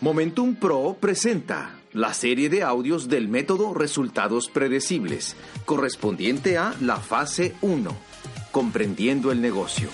Momentum Pro presenta la serie de audios del método Resultados Predecibles, correspondiente a la fase 1, comprendiendo el negocio.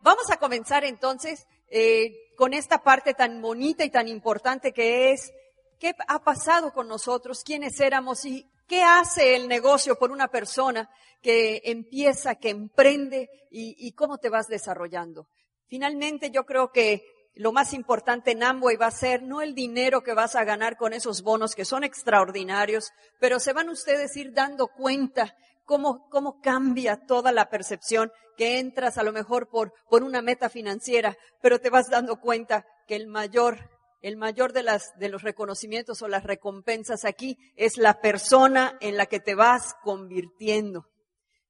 Vamos a comenzar entonces eh, con esta parte tan bonita y tan importante que es qué ha pasado con nosotros, quiénes éramos y ¿Qué hace el negocio por una persona que empieza, que emprende y, cómo te vas desarrollando? Finalmente, yo creo que lo más importante en Amway va a ser no el dinero que vas a ganar con esos bonos que son extraordinarios, pero se van ustedes a ir dando cuenta cómo, cómo cambia toda la percepción que entras a lo mejor por, por una meta financiera, pero te vas dando cuenta que el mayor el mayor de, las, de los reconocimientos o las recompensas aquí es la persona en la que te vas convirtiendo.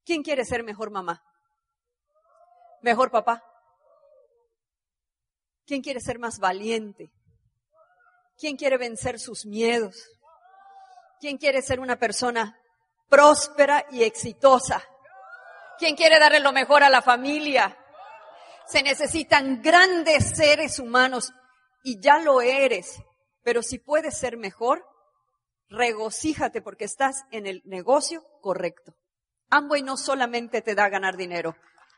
¿Quién quiere ser mejor mamá? ¿Mejor papá? ¿Quién quiere ser más valiente? ¿Quién quiere vencer sus miedos? ¿Quién quiere ser una persona próspera y exitosa? ¿Quién quiere darle lo mejor a la familia? Se necesitan grandes seres humanos y ya lo eres, pero si puedes ser mejor, regocíjate porque estás en el negocio correcto. Amway no solamente te da ganar dinero,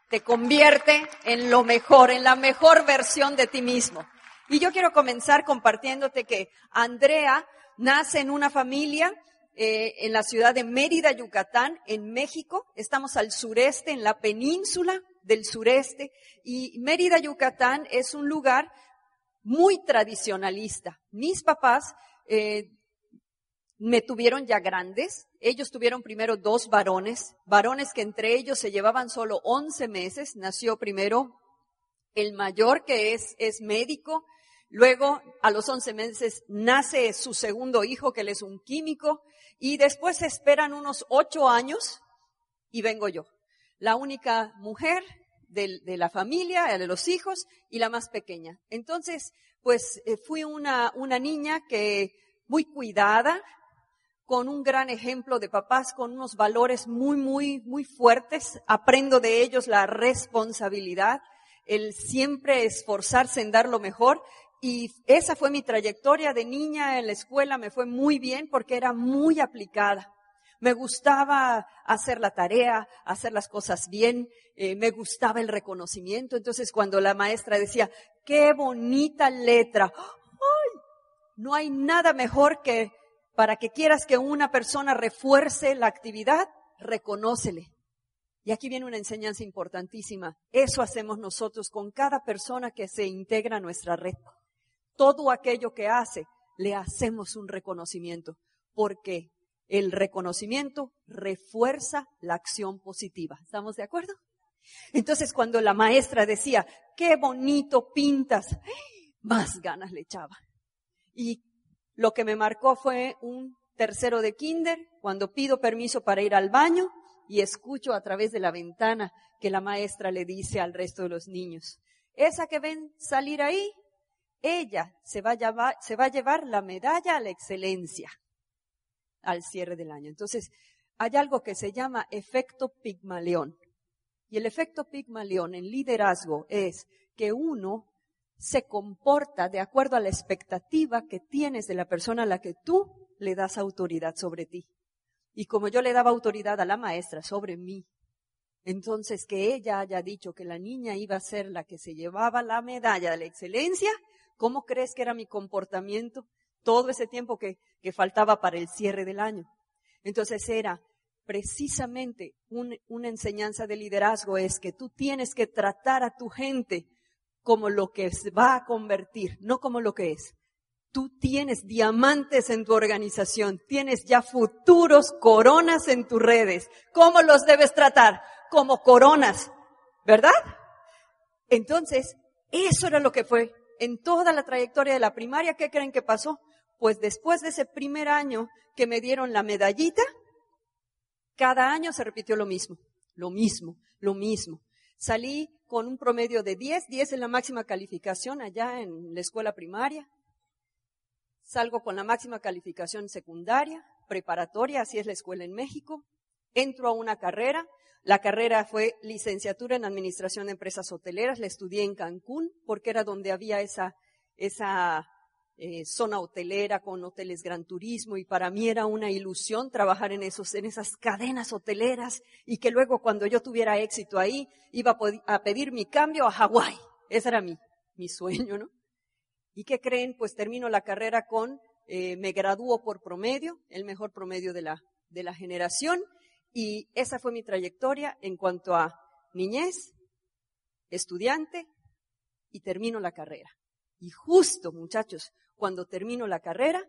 te convierte en lo mejor, en la mejor versión de ti mismo. Y yo quiero comenzar compartiéndote que Andrea nace en una familia eh, en la ciudad de Mérida, Yucatán, en México. Estamos al sureste, en la península del sureste. Y Mérida, Yucatán es un lugar muy tradicionalista. Mis papás eh, me tuvieron ya grandes. Ellos tuvieron primero dos varones, varones que entre ellos se llevaban solo 11 meses. Nació primero el mayor que es, es médico. Luego, a los 11 meses, nace su segundo hijo, que él es un químico. Y después esperan unos ocho años y vengo yo. La única mujer de, la familia, de los hijos y la más pequeña. Entonces, pues eh, fui una, una niña que muy cuidada, con un gran ejemplo de papás, con unos valores muy, muy, muy fuertes. Aprendo de ellos la responsabilidad, el siempre esforzarse en dar lo mejor. Y esa fue mi trayectoria de niña en la escuela, me fue muy bien porque era muy aplicada. Me gustaba hacer la tarea, hacer las cosas bien, eh, me gustaba el reconocimiento. Entonces cuando la maestra decía, qué bonita letra, ¡ay! No hay nada mejor que para que quieras que una persona refuerce la actividad, reconócele. Y aquí viene una enseñanza importantísima. Eso hacemos nosotros con cada persona que se integra a nuestra red. Todo aquello que hace, le hacemos un reconocimiento. porque el reconocimiento refuerza la acción positiva. ¿Estamos de acuerdo? Entonces cuando la maestra decía, qué bonito pintas, más ganas le echaba. Y lo que me marcó fue un tercero de kinder, cuando pido permiso para ir al baño y escucho a través de la ventana que la maestra le dice al resto de los niños, esa que ven salir ahí, ella se va se va a llevar la medalla a la excelencia al cierre del año. Entonces, hay algo que se llama efecto Pigmalión. Y el efecto Pigmalión en liderazgo es que uno se comporta de acuerdo a la expectativa que tienes de la persona a la que tú le das autoridad sobre ti. Y como yo le daba autoridad a la maestra sobre mí, entonces que ella haya dicho que la niña iba a ser la que se llevaba la medalla de la excelencia, ¿cómo crees que era mi comportamiento? Todo ese tiempo que, faltaba para el cierre del año. Entonces era precisamente una enseñanza de liderazgo es que tú tienes que tratar a tu gente como lo que se va a convertir, no como lo que es. Tú tienes diamantes en tu organización, tienes ya futuros coronas en tus redes. ¿Cómo los debes tratar? Como coronas, ¿verdad? Entonces, eso era lo que fue en toda la trayectoria de la primaria. ¿Qué creen que pasó? Pues después de ese primer año que me dieron la medallita, cada año se repitió lo mismo, lo mismo, lo mismo. Salí con un promedio de 10, 10 es la máxima calificación allá en la escuela primaria. Salgo con la máxima calificación secundaria, preparatoria, así es la escuela en México. Entro a una carrera. La carrera fue licenciatura en Administración de Empresas Hoteleras. La estudié en Cancún porque era donde había esa, esa eh, zona hotelera con hoteles Gran Turismo y para mí era una ilusión trabajar en esos, en esas cadenas hoteleras y que luego cuando yo tuviera éxito ahí iba a, pedir mi cambio a Hawái. Ese era mi, sueño, ¿no? ¿Y qué creen? Pues termino la carrera con, eh, me graduó por promedio, el mejor promedio de la, de la generación y esa fue mi trayectoria en cuanto a niñez, estudiante y termino la carrera. Y justo, muchachos, cuando termino la carrera,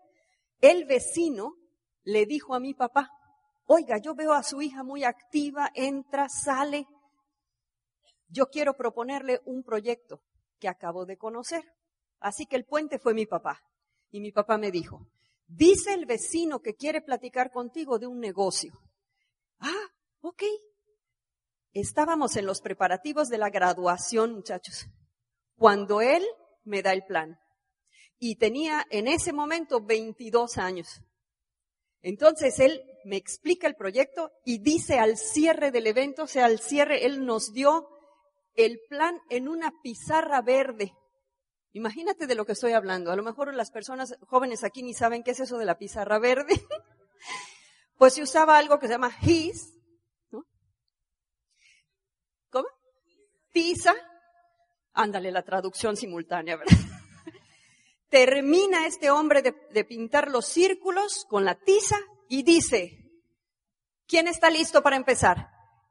el vecino le dijo a mi papá, oiga, yo veo a su hija muy activa, entra, sale. Yo quiero proponerle un proyecto que acabo de conocer. Así que el puente fue mi papá. Y mi papá me dijo, dice el vecino que quiere platicar contigo de un negocio. Ah, ok. Estábamos en los preparativos de la graduación, muchachos, cuando él me da el plan y tenía en ese momento 22 años. Entonces él me explica el proyecto y dice al cierre del evento, o sea, al cierre, él nos dio el plan en una pizarra verde. Imagínate de lo que estoy hablando. A lo mejor las personas jóvenes aquí ni saben qué es eso de la pizarra verde. pues se usaba algo que se llama HIS. ¿no? ¿Cómo? Tiza. Ándale, la traducción simultánea, ¿verdad? Termina este hombre de, pintar los círculos con la tiza y dice, ¿quién está listo para empezar?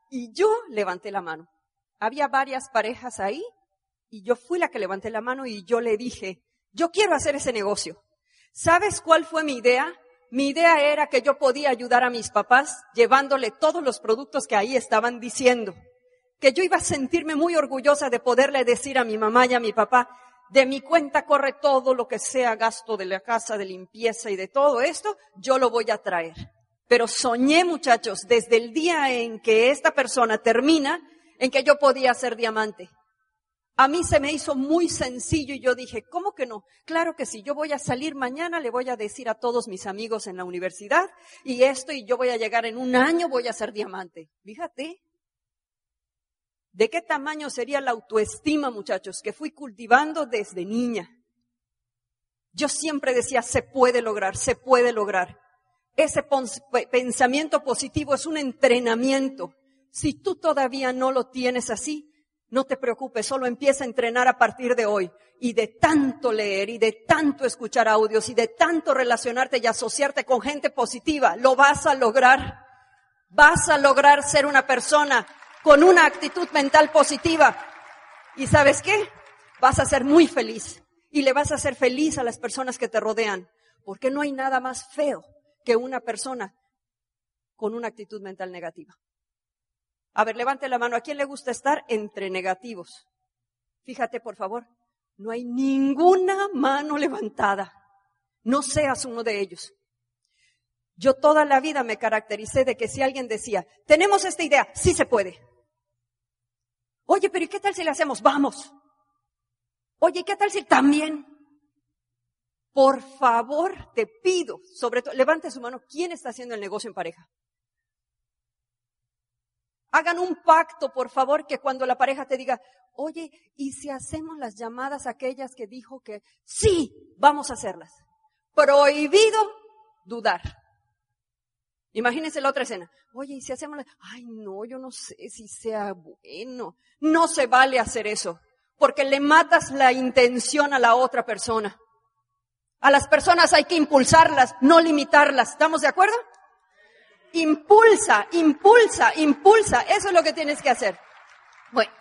Y yo levanté la mano. Había varias parejas ahí y yo fui la que levanté la mano y yo le dije, yo quiero hacer ese negocio. ¿Sabes cuál fue mi idea? Mi idea era que yo podía ayudar a mis papás llevándole todos los productos que ahí estaban diciendo. Que yo iba a sentirme muy orgullosa de poderle decir a mi mamá y a mi papá, de mi cuenta corre todo lo que sea gasto de la casa, de limpieza y de todo esto, yo lo voy a traer. Pero soñé, muchachos, desde el día en que esta persona termina, en que yo podía ser diamante. A mí se me hizo muy sencillo y yo dije, ¿cómo que no? Claro que sí, yo voy a salir mañana, le voy a decir a todos mis amigos en la universidad y esto y yo voy a llegar en un año, voy a ser diamante. Fíjate, ¿De qué tamaño sería la autoestima, muchachos, que fui cultivando desde niña? Yo siempre decía, se puede lograr, se puede lograr. Ese pensamiento positivo es un entrenamiento. Si tú todavía no lo tienes así, no te preocupes, solo empieza a entrenar a partir de hoy. Y de tanto leer y de tanto escuchar audios y de tanto relacionarte y asociarte con gente positiva, lo vas a lograr. Vas a lograr ser una persona con una actitud mental positiva. ¿Y sabes qué? Vas a ser muy feliz y le vas a hacer feliz a las personas que te rodean, porque no hay nada más feo que una persona con una actitud mental negativa. A ver, levante la mano. ¿A quién le gusta estar entre negativos? Fíjate, por favor, no hay ninguna mano levantada. No seas uno de ellos. Yo toda la vida me caractericé de que si alguien decía, tenemos esta idea, sí se puede. Oye, pero ¿y qué tal si le hacemos? Vamos. Oye, ¿qué tal si también? Por favor, te pido, sobre todo, levante su mano, ¿quién está haciendo el negocio en pareja? Hagan un pacto, por favor, que cuando la pareja te diga, oye, ¿y si hacemos las llamadas aquellas que dijo que sí, vamos a hacerlas? Prohibido dudar. Imagínense la otra escena. Oye, ¿y si hacemos la... Ay, no, yo no sé si sea bueno. No se vale hacer eso, porque le matas la intención a la otra persona. A las personas hay que impulsarlas, no limitarlas. ¿Estamos de acuerdo? Impulsa, impulsa, impulsa. Eso es lo que tienes que hacer. Bueno,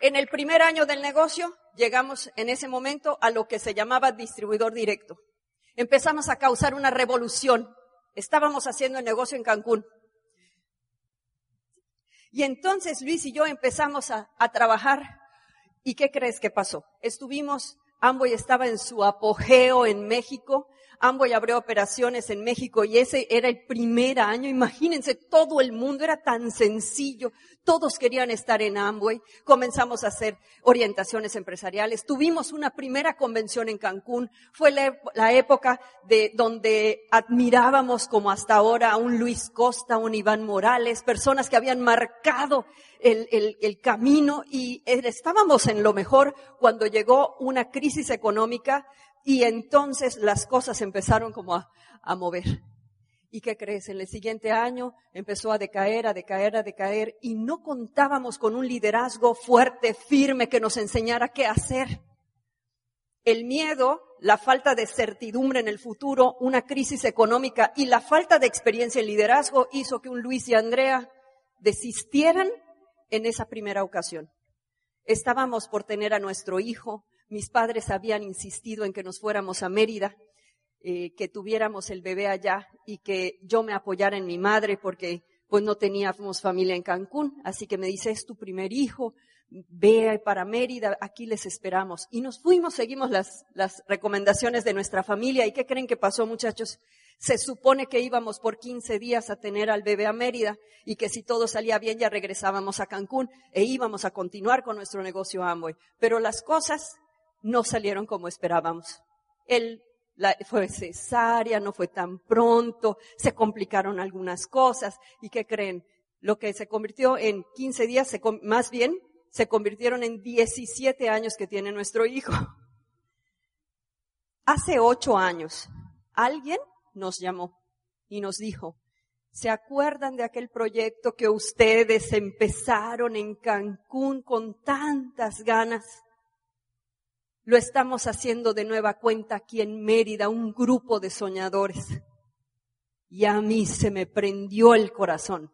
en el primer año del negocio llegamos en ese momento a lo que se llamaba distribuidor directo. Empezamos a causar una revolución. Estábamos haciendo el negocio en Cancún. Y entonces Luis y yo empezamos a, trabajar. ¿Y qué crees que pasó? Estuvimos, Amboy estaba en su apogeo en México, Amboy abrió operaciones en México y ese era el primer año. Imagínense, todo el mundo era tan sencillo. Todos querían estar en Amway. Comenzamos a hacer orientaciones empresariales. Tuvimos una primera convención en Cancún. Fue la, época de donde admirábamos como hasta ahora a un Luis Costa, un Iván Morales, personas que habían marcado el, el camino y estábamos en lo mejor cuando llegó una crisis económica y entonces las cosas empezaron como a, mover. ¿Y qué crees? En el siguiente año empezó a decaer, a decaer, a decaer y no contábamos con un liderazgo fuerte, firme, que nos enseñara qué hacer. El miedo, la falta de certidumbre en el futuro, una crisis económica y la falta de experiencia en liderazgo hizo que un Luis y Andrea desistieran en esa primera ocasión. Estábamos por tener a nuestro hijo, mis padres habían insistido en que nos fuéramos a Mérida, eh, que tuviéramos el bebé allá y que yo me apoyara en mi madre porque pues no teníamos familia en Cancún. Así que me dice, es tu primer hijo, ve para Mérida, aquí les esperamos. Y nos fuimos, seguimos las, las recomendaciones de nuestra familia. ¿Y qué creen que pasó, muchachos? Se supone que íbamos por 15 días a tener al bebé a Mérida y que si todo salía bien ya regresábamos a Cancún e íbamos a continuar con nuestro negocio Amway. Pero las cosas no salieron como esperábamos. Él fue cesárea, no fue tan pronto, se complicaron algunas cosas. ¿Y qué creen? Lo que se convirtió en 15 días, más bien, se convirtieron en 17 años que tiene nuestro hijo. Hace ocho años, alguien nos llamó y nos dijo, ¿se acuerdan de aquel proyecto que ustedes empezaron en Cancún con tantas ganas? Lo estamos haciendo de nueva cuenta aquí en Mérida, un grupo de soñadores. Y a mí se me prendió el corazón.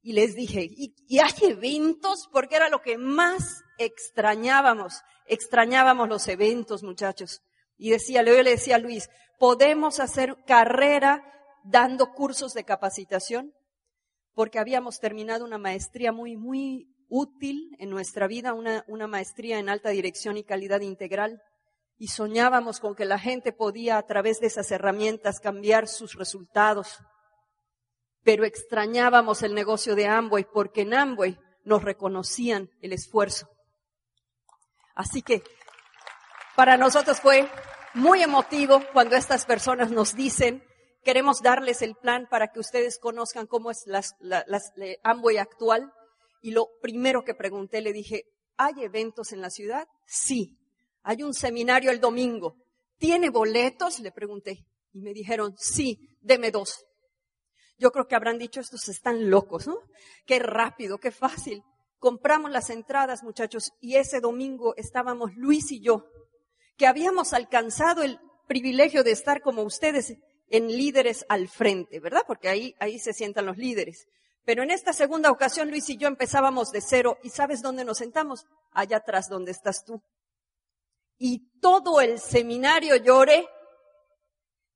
Y les dije, ¿y, hay eventos? Porque era lo que más extrañábamos. Extrañábamos los eventos, muchachos. Y decía, yo le decía a Luis, ¿podemos hacer carrera dando cursos de capacitación? Porque habíamos terminado una maestría muy, muy útil en nuestra vida, una, una maestría en alta dirección y calidad integral. Y soñábamos con que la gente podía a través de esas herramientas cambiar sus resultados. Pero extrañábamos el negocio de Amway porque en Amway nos reconocían el esfuerzo. Así que para nosotros fue muy emotivo cuando estas personas nos dicen, queremos darles el plan para que ustedes conozcan cómo es la, Amway actual y lo primero que pregunté, le dije, ¿hay eventos en la ciudad? Sí. Hay un seminario el domingo. ¿Tiene boletos? Le pregunté. Y me dijeron, sí, deme dos. Yo creo que habrán dicho, estos están locos, ¿no? Qué rápido, qué fácil. Compramos las entradas, muchachos, y ese domingo estábamos Luis y yo, que habíamos alcanzado el privilegio de estar como ustedes en líderes al frente, ¿verdad? Porque ahí, ahí se sientan los líderes. Pero en esta segunda ocasión, Luis y yo empezábamos de cero. ¿Y sabes dónde nos sentamos? Allá atrás donde estás tú. Y todo el seminario lloré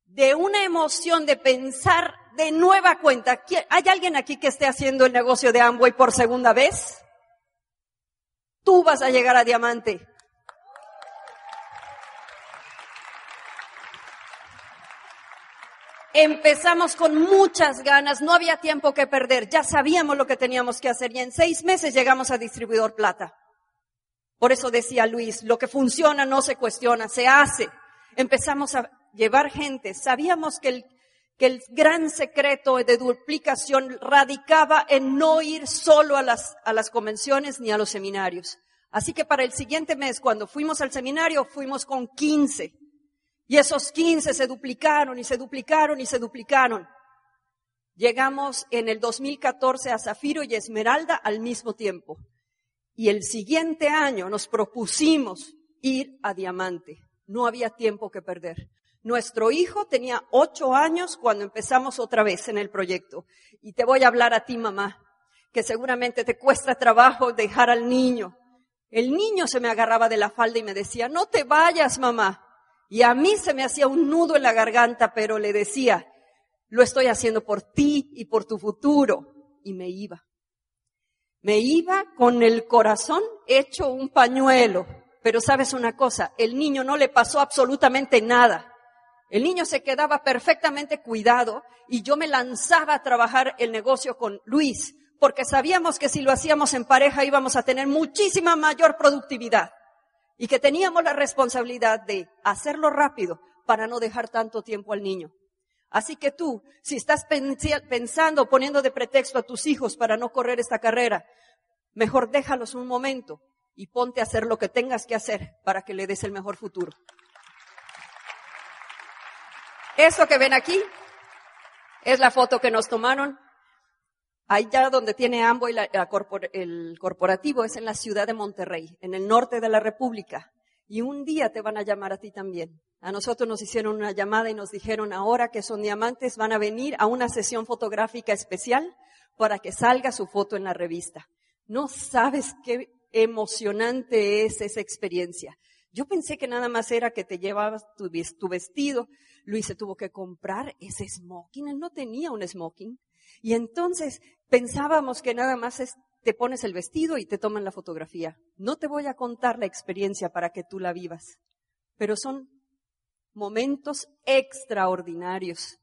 de una emoción de pensar de nueva cuenta. ¿Hay alguien aquí que esté haciendo el negocio de Amway por segunda vez? Tú vas a llegar a diamante. Empezamos con muchas ganas, no había tiempo que perder, ya sabíamos lo que teníamos que hacer y en seis meses llegamos a distribuidor plata. Por eso decía Luis, lo que funciona no se cuestiona, se hace. Empezamos a llevar gente, sabíamos que el, que el gran secreto de duplicación radicaba en no ir solo a las, a las convenciones ni a los seminarios. Así que para el siguiente mes, cuando fuimos al seminario, fuimos con 15. Y esos 15 se duplicaron y se duplicaron y se duplicaron. Llegamos en el 2014 a Zafiro y Esmeralda al mismo tiempo. Y el siguiente año nos propusimos ir a Diamante. No había tiempo que perder. Nuestro hijo tenía ocho años cuando empezamos otra vez en el proyecto. Y te voy a hablar a ti, mamá, que seguramente te cuesta trabajo dejar al niño. El niño se me agarraba de la falda y me decía, no te vayas, mamá. Y a mí se me hacía un nudo en la garganta, pero le decía, lo estoy haciendo por ti y por tu futuro. Y me iba. Me iba con el corazón hecho un pañuelo. Pero sabes una cosa, el niño no le pasó absolutamente nada. El niño se quedaba perfectamente cuidado y yo me lanzaba a trabajar el negocio con Luis, porque sabíamos que si lo hacíamos en pareja íbamos a tener muchísima mayor productividad y que teníamos la responsabilidad de hacerlo rápido para no dejar tanto tiempo al niño. Así que tú, si estás pensando, poniendo de pretexto a tus hijos para no correr esta carrera, mejor déjalos un momento y ponte a hacer lo que tengas que hacer para que le des el mejor futuro. Esto que ven aquí es la foto que nos tomaron. Allá donde tiene Ambo y el corporativo es en la ciudad de Monterrey, en el norte de la República. Y un día te van a llamar a ti también. A nosotros nos hicieron una llamada y nos dijeron, ahora que son diamantes, van a venir a una sesión fotográfica especial para que salga su foto en la revista. No sabes qué emocionante es esa experiencia. Yo pensé que nada más era que te llevabas tu, vestido. Luis se tuvo que comprar ese smoking. Él no tenía un smoking. Y entonces pensábamos que nada más es, te pones el vestido y te toman la fotografía. No te voy a contar la experiencia para que tú la vivas. Pero son momentos extraordinarios.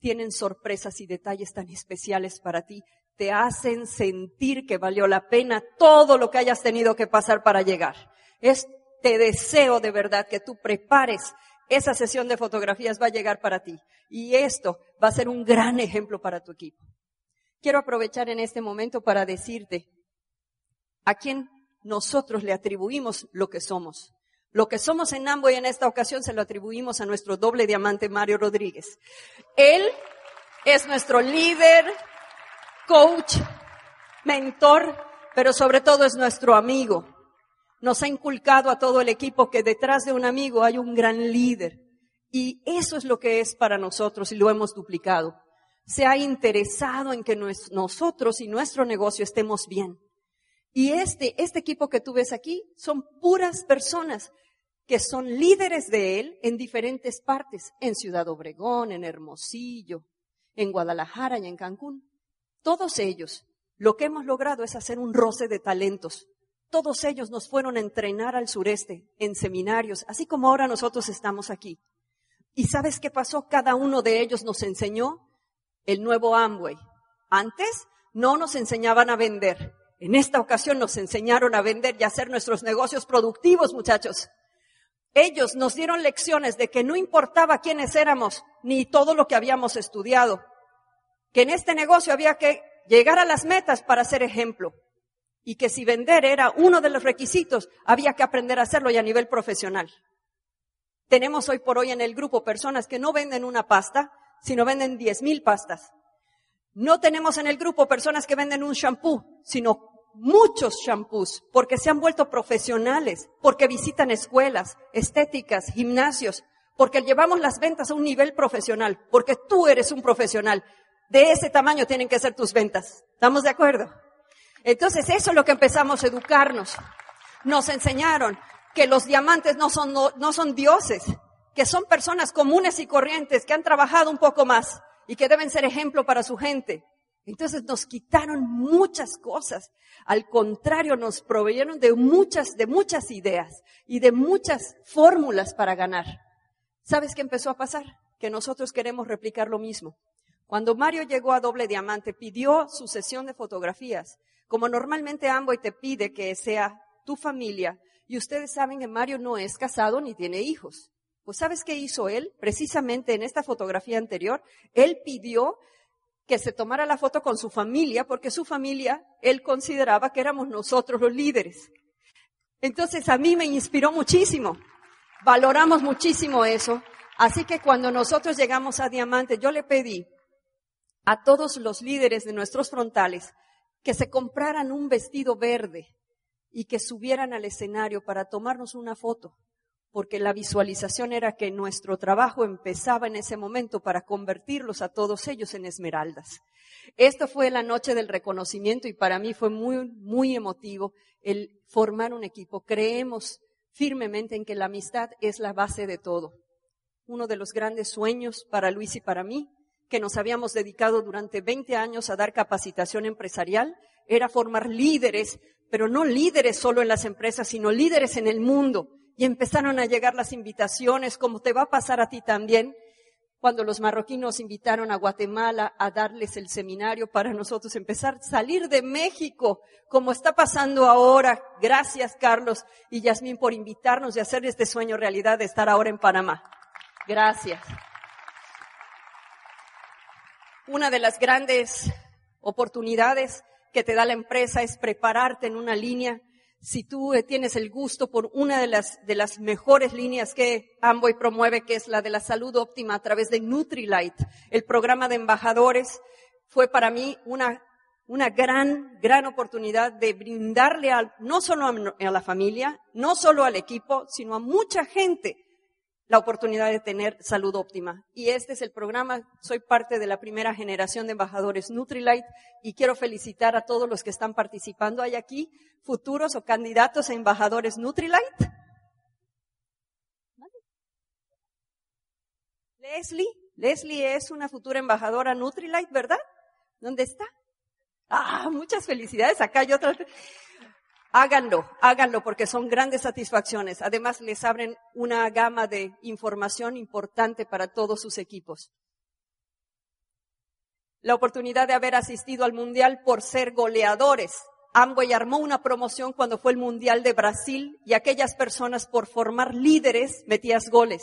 Tienen sorpresas y detalles tan especiales para ti. Te hacen sentir que valió la pena todo lo que hayas tenido que pasar para llegar. Es te deseo de verdad que tú prepares esa sesión de fotografías va a llegar para ti. Y esto va a ser un gran ejemplo para tu equipo. Quiero aprovechar en este momento para decirte a quién nosotros le atribuimos lo que somos. Lo que somos en Ambo y en esta ocasión se lo atribuimos a nuestro doble diamante Mario Rodríguez. Él es nuestro líder, coach, mentor, pero sobre todo es nuestro amigo nos ha inculcado a todo el equipo que detrás de un amigo hay un gran líder. Y eso es lo que es para nosotros y lo hemos duplicado. Se ha interesado en que nosotros y nuestro negocio estemos bien. Y este, este equipo que tú ves aquí son puras personas que son líderes de él en diferentes partes, en Ciudad Obregón, en Hermosillo, en Guadalajara y en Cancún. Todos ellos, lo que hemos logrado es hacer un roce de talentos todos ellos nos fueron a entrenar al sureste en seminarios, así como ahora nosotros estamos aquí. ¿Y sabes qué pasó? Cada uno de ellos nos enseñó el nuevo Amway. Antes no nos enseñaban a vender. En esta ocasión nos enseñaron a vender y a hacer nuestros negocios productivos, muchachos. Ellos nos dieron lecciones de que no importaba quiénes éramos ni todo lo que habíamos estudiado, que en este negocio había que llegar a las metas para ser ejemplo y que si vender era uno de los requisitos, había que aprender a hacerlo y a nivel profesional. Tenemos hoy por hoy en el grupo personas que no venden una pasta, sino venden diez mil pastas. No tenemos en el grupo personas que venden un shampoo, sino muchos shampoos, porque se han vuelto profesionales, porque visitan escuelas, estéticas, gimnasios, porque llevamos las ventas a un nivel profesional, porque tú eres un profesional. De ese tamaño tienen que ser tus ventas. ¿Estamos de acuerdo? Entonces eso es lo que empezamos a educarnos. Nos enseñaron que los diamantes no son, no, son dioses, que son personas comunes y corrientes que han trabajado un poco más y que deben ser ejemplo para su gente. Entonces nos quitaron muchas cosas. Al contrario, nos proveyeron de muchas, de muchas ideas y de muchas fórmulas para ganar. ¿Sabes qué empezó a pasar? Que nosotros queremos replicar lo mismo. Cuando Mario llegó a Doble Diamante, pidió su sesión de fotografías como normalmente Amboy te pide que sea tu familia, y ustedes saben que Mario no es casado ni tiene hijos. Pues ¿sabes qué hizo él? Precisamente en esta fotografía anterior, él pidió que se tomara la foto con su familia, porque su familia, él consideraba que éramos nosotros los líderes. Entonces a mí me inspiró muchísimo. Valoramos muchísimo eso. Así que cuando nosotros llegamos a Diamante, yo le pedí a todos los líderes de nuestros frontales que se compraran un vestido verde y que subieran al escenario para tomarnos una foto, porque la visualización era que nuestro trabajo empezaba en ese momento para convertirlos a todos ellos en esmeraldas. Esto fue la noche del reconocimiento y para mí fue muy, muy emotivo el formar un equipo. Creemos firmemente en que la amistad es la base de todo. Uno de los grandes sueños para Luis y para mí, que nos habíamos dedicado durante 20 años a dar capacitación empresarial, era formar líderes, pero no líderes solo en las empresas, sino líderes en el mundo y empezaron a llegar las invitaciones, como te va a pasar a ti también, cuando los marroquinos invitaron a Guatemala a darles el seminario para nosotros empezar a salir de México, como está pasando ahora. Gracias, Carlos y Yasmín, por invitarnos y hacer este sueño realidad de estar ahora en Panamá. Gracias. Una de las grandes oportunidades que te da la empresa es prepararte en una línea. Si tú eh, tienes el gusto por una de las, de las mejores líneas que Amboy promueve, que es la de la salud óptima a través de Nutrilite, el programa de embajadores, fue para mí una, una gran, gran oportunidad de brindarle a, no solo a la familia, no solo al equipo, sino a mucha gente la oportunidad de tener salud óptima. Y este es el programa. Soy parte de la primera generación de embajadores Nutrilite y quiero felicitar a todos los que están participando. ¿Hay aquí futuros o candidatos a embajadores Nutrilite? Leslie, Leslie es una futura embajadora Nutrilite, ¿verdad? ¿Dónde está? Ah, muchas felicidades. Acá hay otra. Háganlo, háganlo porque son grandes satisfacciones. Además, les abren una gama de información importante para todos sus equipos. La oportunidad de haber asistido al Mundial por ser goleadores. Amway armó una promoción cuando fue el Mundial de Brasil y aquellas personas por formar líderes metías goles.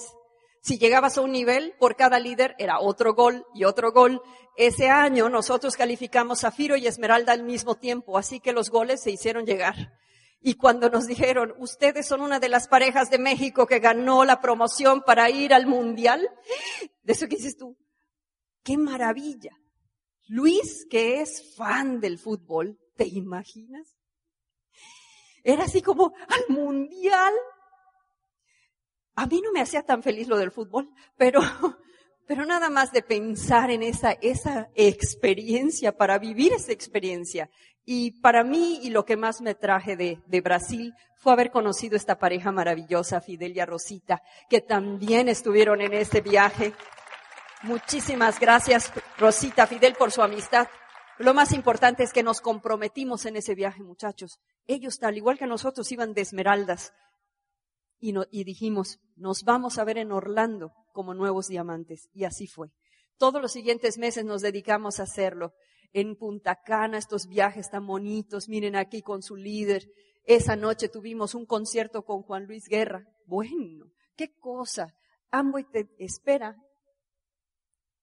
Si llegabas a un nivel, por cada líder era otro gol y otro gol. Ese año nosotros calificamos Zafiro y Esmeralda al mismo tiempo, así que los goles se hicieron llegar. Y cuando nos dijeron, ustedes son una de las parejas de México que ganó la promoción para ir al mundial, de eso que dices tú, qué maravilla. Luis, que es fan del fútbol, ¿te imaginas? Era así como al mundial. A mí no me hacía tan feliz lo del fútbol, pero, pero nada más de pensar en esa, esa experiencia, para vivir esa experiencia y para mí, y lo que más me traje de, de, Brasil, fue haber conocido esta pareja maravillosa, Fidel y Rosita, que también estuvieron en este viaje. Muchísimas gracias, Rosita, Fidel, por su amistad. Lo más importante es que nos comprometimos en ese viaje, muchachos. Ellos, tal igual que nosotros, iban de esmeraldas. Y, y dijimos, nos vamos a ver en Orlando como nuevos diamantes. Y así fue. Todos los siguientes meses nos dedicamos a hacerlo en Punta Cana, estos viajes tan bonitos, miren aquí con su líder. Esa noche tuvimos un concierto con Juan Luis Guerra. Bueno, qué cosa. Amway te espera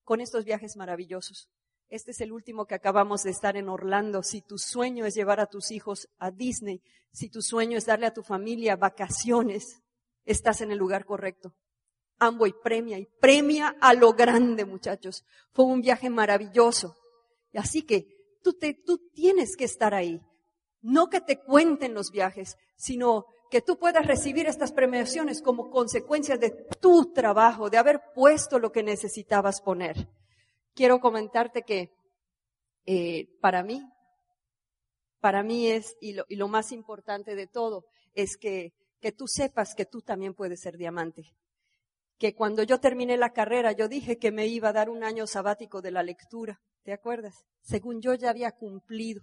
con estos viajes maravillosos. Este es el último que acabamos de estar en Orlando. Si tu sueño es llevar a tus hijos a Disney, si tu sueño es darle a tu familia vacaciones, estás en el lugar correcto. Amway premia y premia a lo grande, muchachos. Fue un viaje maravilloso. Así que tú, te, tú tienes que estar ahí. No que te cuenten los viajes, sino que tú puedas recibir estas premiaciones como consecuencia de tu trabajo, de haber puesto lo que necesitabas poner. Quiero comentarte que eh, para mí, para mí es, y lo, y lo más importante de todo, es que, que tú sepas que tú también puedes ser diamante. Que cuando yo terminé la carrera, yo dije que me iba a dar un año sabático de la lectura. ¿Te acuerdas? Según yo ya había cumplido.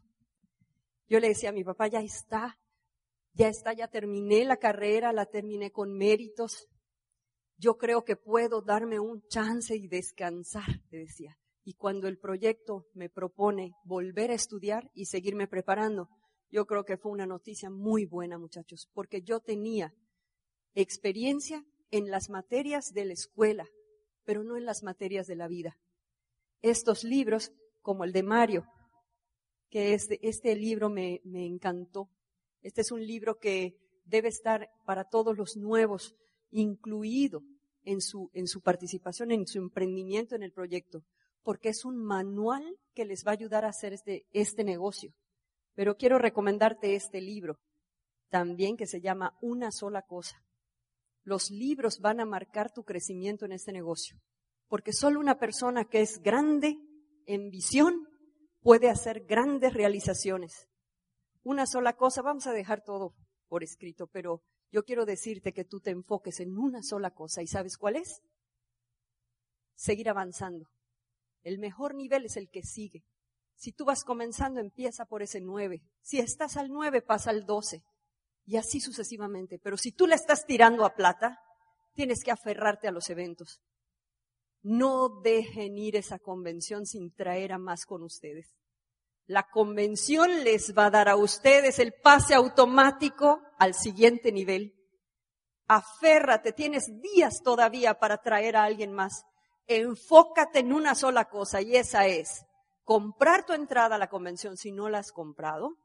Yo le decía a mi papá, ya está, ya está, ya terminé la carrera, la terminé con méritos. Yo creo que puedo darme un chance y descansar, le decía. Y cuando el proyecto me propone volver a estudiar y seguirme preparando, yo creo que fue una noticia muy buena, muchachos, porque yo tenía experiencia en las materias de la escuela, pero no en las materias de la vida estos libros, como el de Mario, que este, este libro me, encantó. Este es un libro que debe estar para todos los nuevos, incluido en su, en su participación, en su emprendimiento en el proyecto, porque es un manual que les va a ayudar a hacer este, este negocio. Pero quiero recomendarte este libro, también que se llama Una sola cosa. Los libros van a marcar tu crecimiento en este negocio, porque solo una persona que es grande en visión puede hacer grandes realizaciones. Una sola cosa, vamos a dejar todo por escrito, pero yo quiero decirte que tú te enfoques en una sola cosa y ¿sabes cuál es? Seguir avanzando. El mejor nivel es el que sigue. Si tú vas comenzando, empieza por ese nueve. Si estás al nueve, pasa al doce y así sucesivamente. Pero si tú le estás tirando a plata, tienes que aferrarte a los eventos. No dejen ir esa convención sin traer a más con ustedes. La convención les va a dar a ustedes el pase automático al siguiente nivel. Aférrate, tienes días todavía para traer a alguien más. Enfócate en una sola cosa y esa es comprar tu entrada a la convención si no la has comprado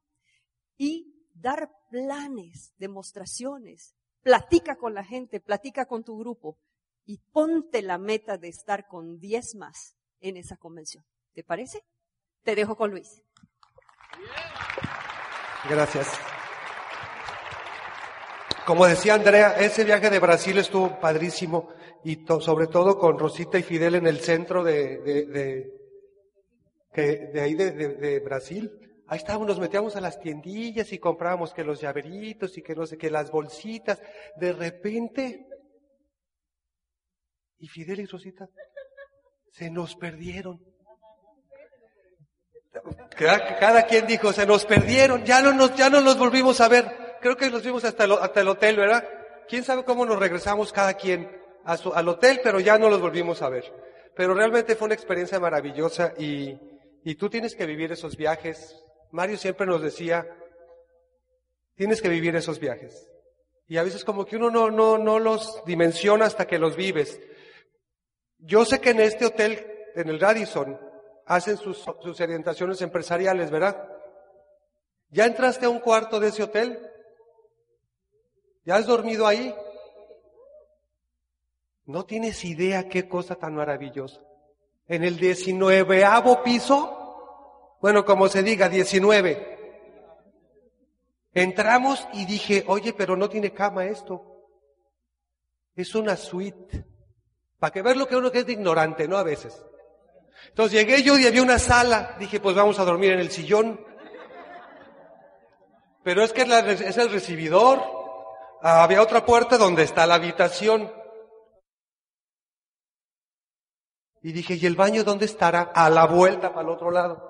y dar planes, demostraciones. Platica con la gente, platica con tu grupo y ponte la meta de estar con 10 más en esa convención. ¿Te parece? Te dejo con Luis. Gracias. Como decía Andrea, ese viaje de Brasil estuvo padrísimo y sobre todo con Rosita y Fidel en el centro de, de, de, de ahí de, Brasil. Ahí estábamos, nos metíamos a las tiendillas y comprábamos que los llaveritos y que no sé qué, las bolsitas. De repente, y Fidel y Rosita se nos perdieron. Cada, quien dijo, se nos perdieron, ya no nos, ya no nos volvimos a ver. Creo que nos vimos hasta el, hasta el hotel, ¿verdad? Quién sabe cómo nos regresamos cada quien a su, al hotel, pero ya no los volvimos a ver. Pero realmente fue una experiencia maravillosa y, y tú tienes que vivir esos viajes Mario siempre nos decía, tienes que vivir esos viajes. Y a veces como que uno no, no, no los dimensiona hasta que los vives. Yo sé que en este hotel, en el Radisson, hacen sus, sus orientaciones empresariales, ¿verdad? ¿Ya entraste a un cuarto de ese hotel? ¿Ya has dormido ahí? No tienes idea qué cosa tan maravillosa. En el diecinueveavo piso bueno, como se diga, 19. Entramos y dije, oye, pero no tiene cama esto. Es una suite. Para que ver lo que uno que es de ignorante, ¿no? A veces. Entonces llegué yo y había una sala. Dije, pues vamos a dormir en el sillón. Pero es que es, el recibidor. Había otra puerta donde está la habitación. Y dije, ¿y el baño dónde estará? A la vuelta para el otro lado.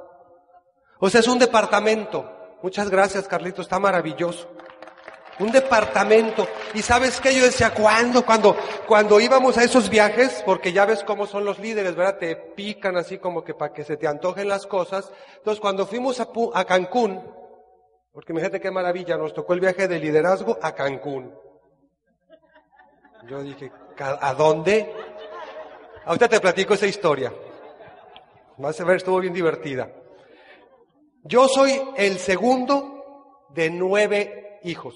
O sea, es un departamento. Muchas gracias, Carlito, está maravilloso. Un departamento. Y sabes qué yo decía, ¿cuándo? Cuando, cuando íbamos a esos viajes, porque ya ves cómo son los líderes, ¿verdad? Te pican así como que para que se te antojen las cosas. Entonces, cuando fuimos a, a Cancún, porque fíjate qué maravilla, nos tocó el viaje de liderazgo a Cancún. Yo dije, ¿a dónde? Ahorita te platico esa historia. Vas a ver, estuvo bien divertida. Yo soy el segundo de nueve hijos.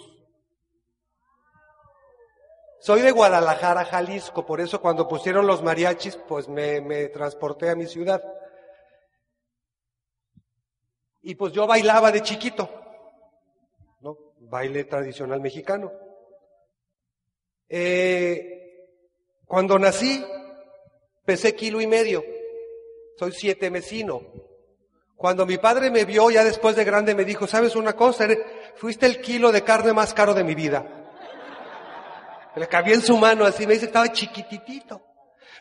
Soy de Guadalajara, Jalisco, por eso cuando pusieron los mariachis, pues me, me transporté a mi ciudad. Y pues yo bailaba de chiquito, ¿no? Baile tradicional mexicano. Eh, cuando nací, pesé kilo y medio. Soy siete mesino. Cuando mi padre me vio ya después de grande me dijo, ¿sabes una cosa? Fuiste el kilo de carne más caro de mi vida. Le cabía en su mano así, me dice, estaba chiquititito.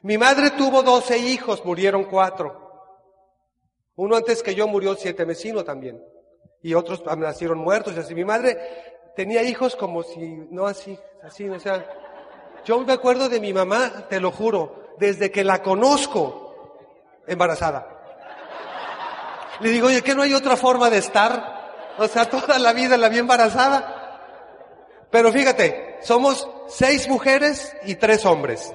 Mi madre tuvo doce hijos, murieron cuatro. Uno antes que yo murió siete mesino también. Y otros nacieron muertos y así. Mi madre tenía hijos como si, no así, así, o sea. Yo me acuerdo de mi mamá, te lo juro, desde que la conozco, embarazada. Le digo, oye, ¿que no hay otra forma de estar? O sea, toda la vida la vi embarazada. Pero fíjate, somos seis mujeres y tres hombres.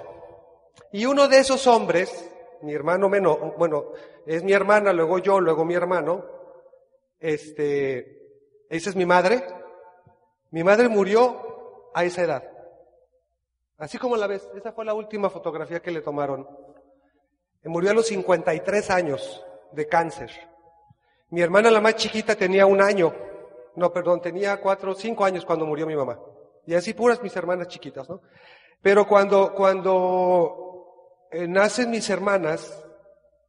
Y uno de esos hombres, mi hermano menor, bueno, es mi hermana, luego yo, luego mi hermano, este, esa es mi madre. Mi madre murió a esa edad. Así como la ves, esa fue la última fotografía que le tomaron. Murió a los 53 años de cáncer. Mi hermana, la más chiquita, tenía un año. No, perdón, tenía cuatro, cinco años cuando murió mi mamá. Y así puras mis hermanas chiquitas, ¿no? Pero cuando, cuando eh, nacen mis hermanas,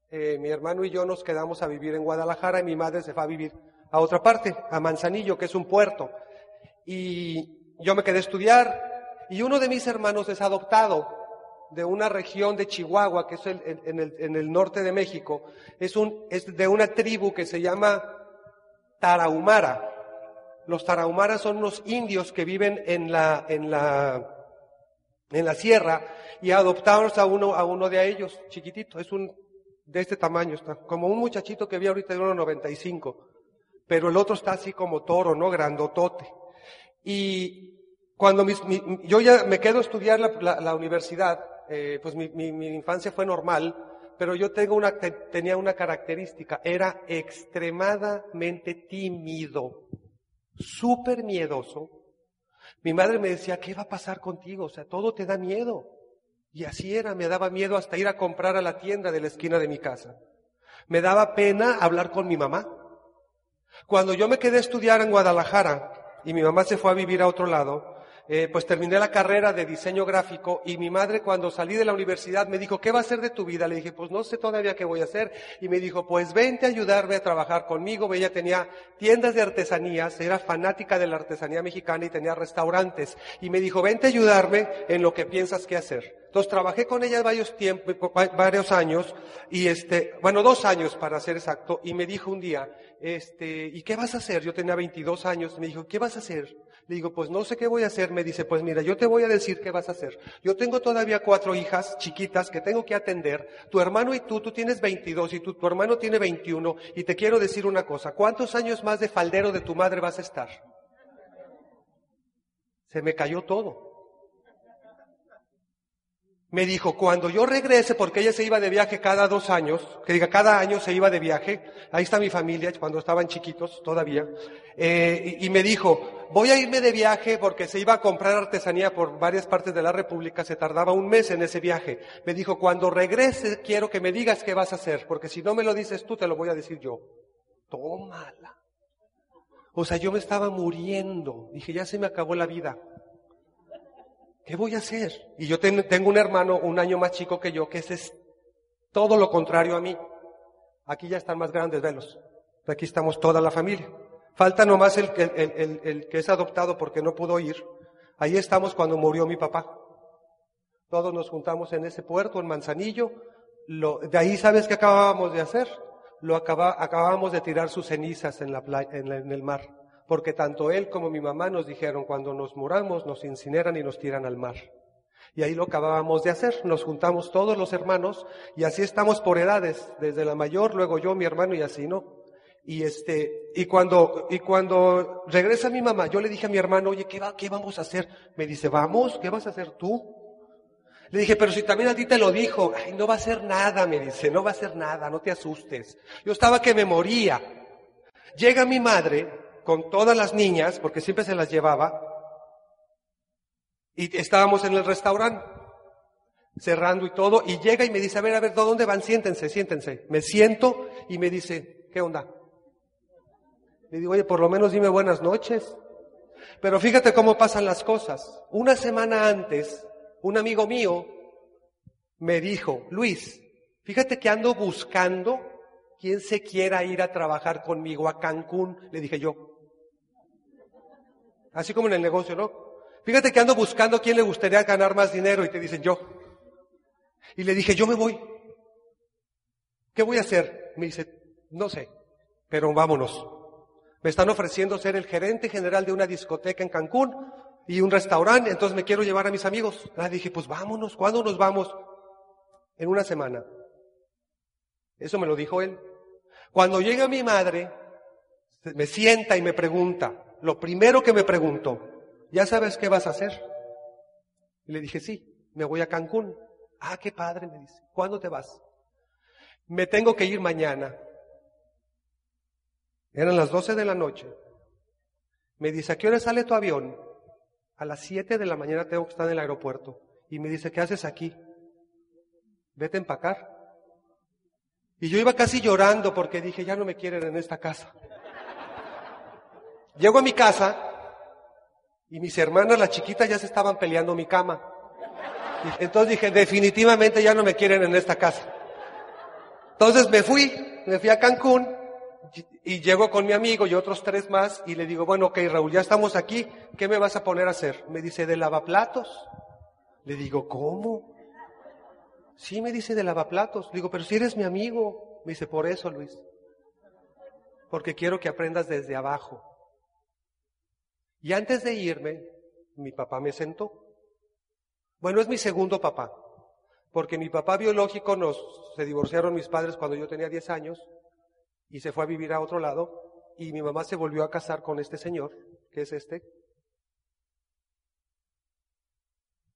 eh, mi hermano y yo nos quedamos a vivir en Guadalajara y mi madre se fue a vivir a otra parte, a Manzanillo, que es un puerto. Y yo me quedé a estudiar y uno de mis hermanos es adoptado de una región de Chihuahua, que es el- en, el, norte de México. Es, un, es de una tribu que se llama Tarahumara. Los Tarahumaras son unos indios que viven en la, en la, en la sierra y adoptamos a uno, a uno de ellos, chiquitito, es un, de este tamaño, está como un muchachito que vi ahorita de 1,95, pero el otro está así como toro, ¿no? Grandotote. Y cuando yo ya me quedo a estudiar la- la universidad, eh, pues mi, infancia fue normal, pero yo tenía una característica, era extremadamente tímido, súper miedoso. Mi madre me decía, ¿qué va a pasar contigo? O sea, todo te da miedo. Y así era, me daba miedo hasta ir a comprar a la tienda de la esquina de mi casa. Me daba pena hablar con mi mamá. Cuando yo me quedé a estudiar en Guadalajara y mi mamá se fue a vivir a otro lado, eh, pues terminé la carrera de diseño gráfico y mi madre cuando salí de la universidad me dijo, ¿qué va a hacer de tu vida? Le dije, pues no sé todavía qué voy a hacer. Y me dijo, pues vente a ayudarme a trabajar conmigo. Ella tenía tiendas de artesanías, era fanática de la artesanía mexicana y tenía restaurantes. Y me dijo, vente a ayudarme en lo que piensas que hacer. Entonces trabajé con ella varios tiempos, varios años, y este, bueno, dos años para ser exacto, y me dijo un día, este, ¿y qué vas a hacer? Yo tenía 22 años, me dijo, ¿qué vas a hacer? Le digo, pues no sé qué voy a hacer. Me dice, pues mira, yo te voy a decir qué vas a hacer. Yo tengo todavía cuatro hijas chiquitas que tengo que atender. Tu hermano y tú, tú tienes 22 y tu, tu hermano tiene 21. Y te quiero decir una cosa, ¿cuántos años más de faldero de tu madre vas a estar? Se me cayó todo. Me dijo, cuando yo regrese, porque ella se iba de viaje cada dos años, que diga, cada año se iba de viaje, ahí está mi familia, cuando estaban chiquitos todavía, eh, y, y me dijo, voy a irme de viaje porque se iba a comprar artesanía por varias partes de la República, se tardaba un mes en ese viaje. Me dijo, cuando regrese quiero que me digas qué vas a hacer, porque si no me lo dices tú, te lo voy a decir yo. Tómala. O sea, yo me estaba muriendo, dije, ya se me acabó la vida. ¿Qué voy a hacer? Y yo ten- tengo un hermano un año más chico que yo, que es todo lo contrario a mí. Aquí ya están más grandes, velos. Aquí estamos toda la familia. Falta nomás el, el- que es adoptado porque no pudo ir. Ahí estamos cuando murió mi papá. Todos nos juntamos en ese puerto, en Manzanillo. Lo- de ahí, ¿sabes qué acabábamos de hacer? Lo acabábamos de tirar sus cenizas en, la playa, en, la- en el mar. Porque tanto él como mi mamá nos dijeron, cuando nos muramos, nos incineran y nos tiran al mar. Y ahí lo acabábamos de hacer. Nos juntamos todos los hermanos y así estamos por edades, desde la mayor, luego yo, mi hermano y así, ¿no? Y este, y cuando, y cuando regresa mi mamá, yo le dije a mi hermano, oye, ¿qué, va, ¿qué vamos a hacer? Me dice, vamos, ¿qué vas a hacer tú? Le dije, pero si también a ti te lo dijo, ay, no va a hacer nada, me dice, no va a hacer nada, no te asustes. Yo estaba que me moría. Llega mi madre con todas las niñas, porque siempre se las llevaba, y estábamos en el restaurante, cerrando y todo, y llega y me dice, a ver, a ver, ¿dónde van? Siéntense, siéntense. Me siento y me dice, ¿qué onda? Le digo, oye, por lo menos dime buenas noches. Pero fíjate cómo pasan las cosas. Una semana antes, un amigo mío me dijo, Luis, fíjate que ando buscando quien se quiera ir a trabajar conmigo a Cancún. Le dije yo. Así como en el negocio, ¿no? Fíjate que ando buscando quién le gustaría ganar más dinero y te dicen yo. Y le dije, yo me voy. ¿Qué voy a hacer? Me dice, no sé, pero vámonos. Me están ofreciendo ser el gerente general de una discoteca en Cancún y un restaurante, entonces me quiero llevar a mis amigos. Ah, dije, pues vámonos, ¿cuándo nos vamos? En una semana. Eso me lo dijo él. Cuando llega mi madre, me sienta y me pregunta, lo primero que me preguntó, ¿ya sabes qué vas a hacer? Y le dije, sí, me voy a Cancún. Ah, qué padre, me dice. ¿Cuándo te vas? Me tengo que ir mañana. Eran las 12 de la noche. Me dice, ¿a qué hora sale tu avión? A las 7 de la mañana tengo que estar en el aeropuerto. Y me dice, ¿qué haces aquí? Vete a empacar. Y yo iba casi llorando porque dije, ya no me quieren en esta casa. Llego a mi casa y mis hermanas, las chiquitas, ya se estaban peleando mi cama. Entonces dije, definitivamente ya no me quieren en esta casa. Entonces me fui, me fui a Cancún y llego con mi amigo y otros tres más y le digo, bueno, ok, Raúl, ya estamos aquí, ¿qué me vas a poner a hacer? Me dice, de lavaplatos. Le digo, ¿cómo? Sí, me dice de lavaplatos. Le digo, pero si eres mi amigo. Me dice, por eso, Luis. Porque quiero que aprendas desde abajo. Y antes de irme, mi papá me sentó. Bueno, es mi segundo papá. Porque mi papá biológico nos, se divorciaron mis padres cuando yo tenía 10 años y se fue a vivir a otro lado y mi mamá se volvió a casar con este señor, que es este,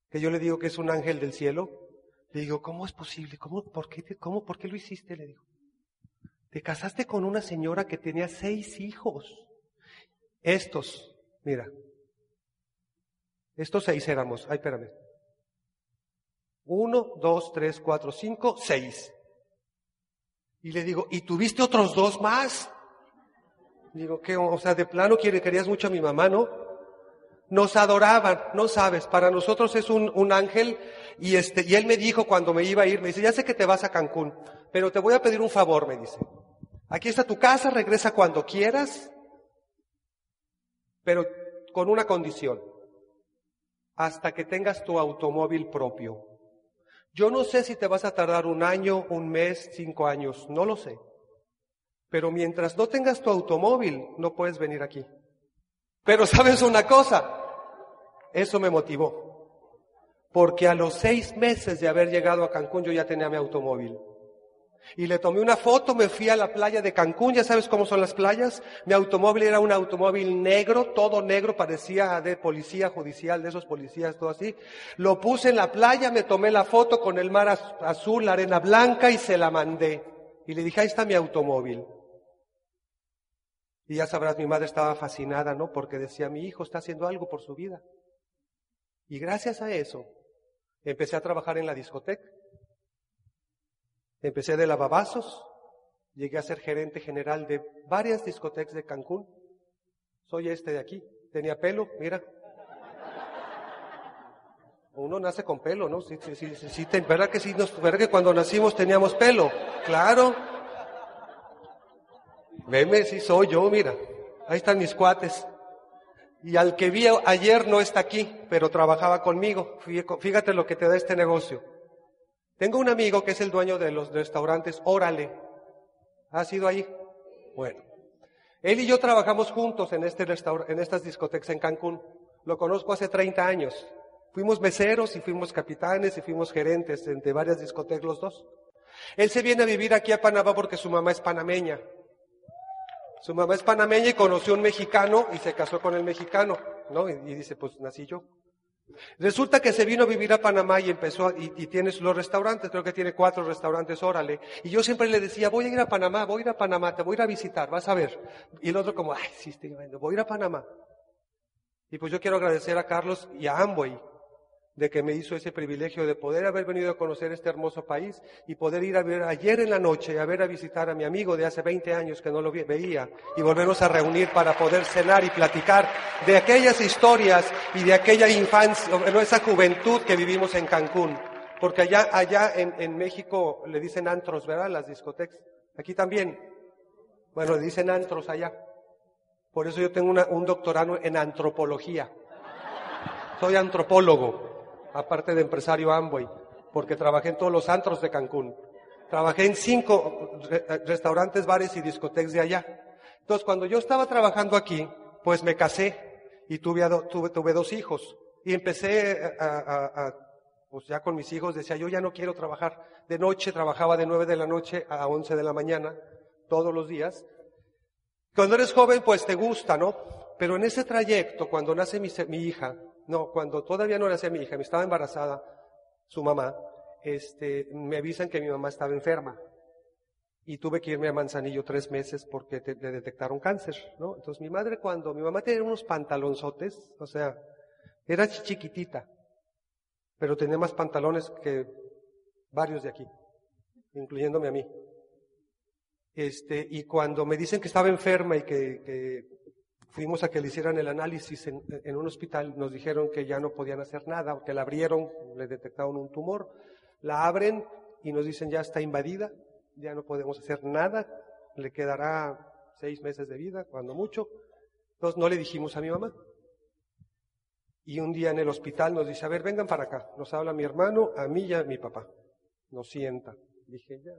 que yo le digo que es un ángel del cielo, le digo, ¿cómo es posible? ¿Cómo, por, qué, cómo, ¿Por qué lo hiciste? Le digo. Te casaste con una señora que tenía seis hijos. Estos, mira. Estos seis éramos. Ay, espérame. Uno, dos, tres, cuatro, cinco, seis. Y le digo, ¿y tuviste otros dos más? Digo, ¿qué? O sea, de plano querías mucho a mi mamá, ¿no? nos adoraban, no sabes, para nosotros es un, un, ángel y este, y él me dijo cuando me iba a ir, me dice, ya sé que te vas a Cancún, pero te voy a pedir un favor, me dice. Aquí está tu casa, regresa cuando quieras, pero con una condición, hasta que tengas tu automóvil propio. Yo no sé si te vas a tardar un año, un mes, cinco años, no lo sé. Pero mientras no tengas tu automóvil, no puedes venir aquí. Pero sabes una cosa, eso me motivó. Porque a los seis meses de haber llegado a Cancún yo ya tenía mi automóvil. Y le tomé una foto, me fui a la playa de Cancún, ya sabes cómo son las playas. Mi automóvil era un automóvil negro, todo negro, parecía de policía judicial, de esos policías, todo así. Lo puse en la playa, me tomé la foto con el mar azul, la arena blanca y se la mandé. Y le dije, ahí está mi automóvil. Y ya sabrás, mi madre estaba fascinada, ¿no? Porque decía, mi hijo está haciendo algo por su vida. Y gracias a eso, empecé a trabajar en la discoteca. Empecé de lavabazos, llegué a ser gerente general de varias discotecas de Cancún. Soy este de aquí. Tenía pelo, mira. Uno nace con pelo, ¿no? Sí, sí, sí, ¿verdad que sí? ¿Verdad que cuando nacimos teníamos pelo? Claro. Veme, sí soy yo, mira. Ahí están mis cuates. Y al que vi ayer no está aquí, pero trabajaba conmigo. Fíjate lo que te da este negocio. Tengo un amigo que es el dueño de los restaurantes Órale. ¿Ha sido ahí? Bueno. Él y yo trabajamos juntos en, este en estas discotecas en Cancún. Lo conozco hace 30 años. Fuimos meseros y fuimos capitanes y fuimos gerentes de varias discotecas los dos. Él se viene a vivir aquí a Panamá porque su mamá es panameña. Su mamá es panameña y conoció a un mexicano y se casó con el mexicano, ¿no? Y, dice, pues nací yo. Resulta que se vino a vivir a Panamá y empezó, y, tiene los restaurantes, creo que tiene cuatro restaurantes, órale. Y yo siempre le decía, voy a ir a Panamá, voy a ir a Panamá, te voy a ir a visitar, vas a ver. Y el otro como, ay, sí, estoy viendo, voy a ir a Panamá. Y pues yo quiero agradecer a Carlos y a de que me hizo ese privilegio de poder haber venido a conocer este hermoso país y poder ir a ver ayer en la noche, a ver a visitar a mi amigo de hace 20 años que no lo veía y volvernos a reunir para poder cenar y platicar de aquellas historias y de aquella infancia, no, esa juventud que vivimos en Cancún. Porque allá, allá en, en México le dicen antros, ¿verdad? Las discotecas. Aquí también. Bueno, le dicen antros allá. Por eso yo tengo una, un doctorado en antropología. Soy antropólogo aparte de empresario Amway, porque trabajé en todos los antros de Cancún. Trabajé en cinco restaurantes, bares y discotecas de allá. Entonces, cuando yo estaba trabajando aquí, pues me casé y tuve, dos hijos. Y empecé a, pues ya con mis hijos, decía, yo ya no quiero trabajar de noche, trabajaba de nueve de la noche a once de la mañana, todos los días. Cuando eres joven, pues te gusta, ¿no? Pero en ese trayecto, cuando nace mi hija, no, cuando todavía no nacía mi hija, me estaba embarazada, su mamá, este, me avisan que mi mamá estaba enferma. Y tuve que irme a Manzanillo tres meses porque le detectaron cáncer. Entonces mi madre cuando, mi mamá tenía unos pantalonzotes, o sea, era chiquitita, pero tenía más pantalones que varios de aquí, incluyéndome a mí. Este, y cuando me dicen que estaba enferma y que Fuimos a que le hicieran el análisis en, un hospital, nos dijeron que ya no podían hacer nada, que la abrieron, le detectaron un tumor, la abren y nos dicen ya está invadida, ya no podemos hacer nada, le quedará seis meses de vida, cuando mucho. Entonces no le dijimos a mi mamá. Y un día en el hospital nos dice, a ver, vengan para acá. Nos habla mi hermano, a mí y a mi papá. Nos sienta. Dije, ya,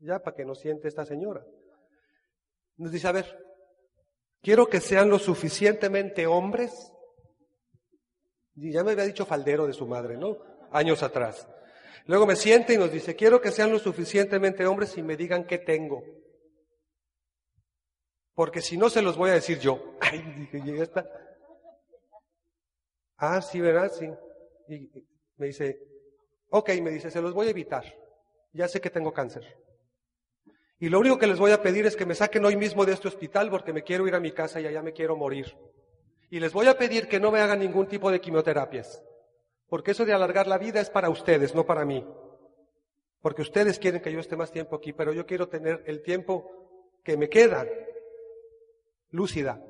ya para que nos siente esta señora. Nos dice, a ver, quiero que sean lo suficientemente hombres. Y ya me había dicho faldero de su madre, ¿no? Años atrás. Luego me siente y nos dice, quiero que sean lo suficientemente hombres y me digan qué tengo. Porque si no se los voy a decir yo. Ay, dije, y esta. Ah, sí, ¿verdad? Sí. Y me dice, ok, me dice, se los voy a evitar. Ya sé que tengo cáncer. Y lo único que les voy a pedir es que me saquen hoy mismo de este hospital porque me quiero ir a mi casa y allá me quiero morir. Y les voy a pedir que no me hagan ningún tipo de quimioterapias. Porque eso de alargar la vida es para ustedes, no para mí. Porque ustedes quieren que yo esté más tiempo aquí, pero yo quiero tener el tiempo que me queda lúcida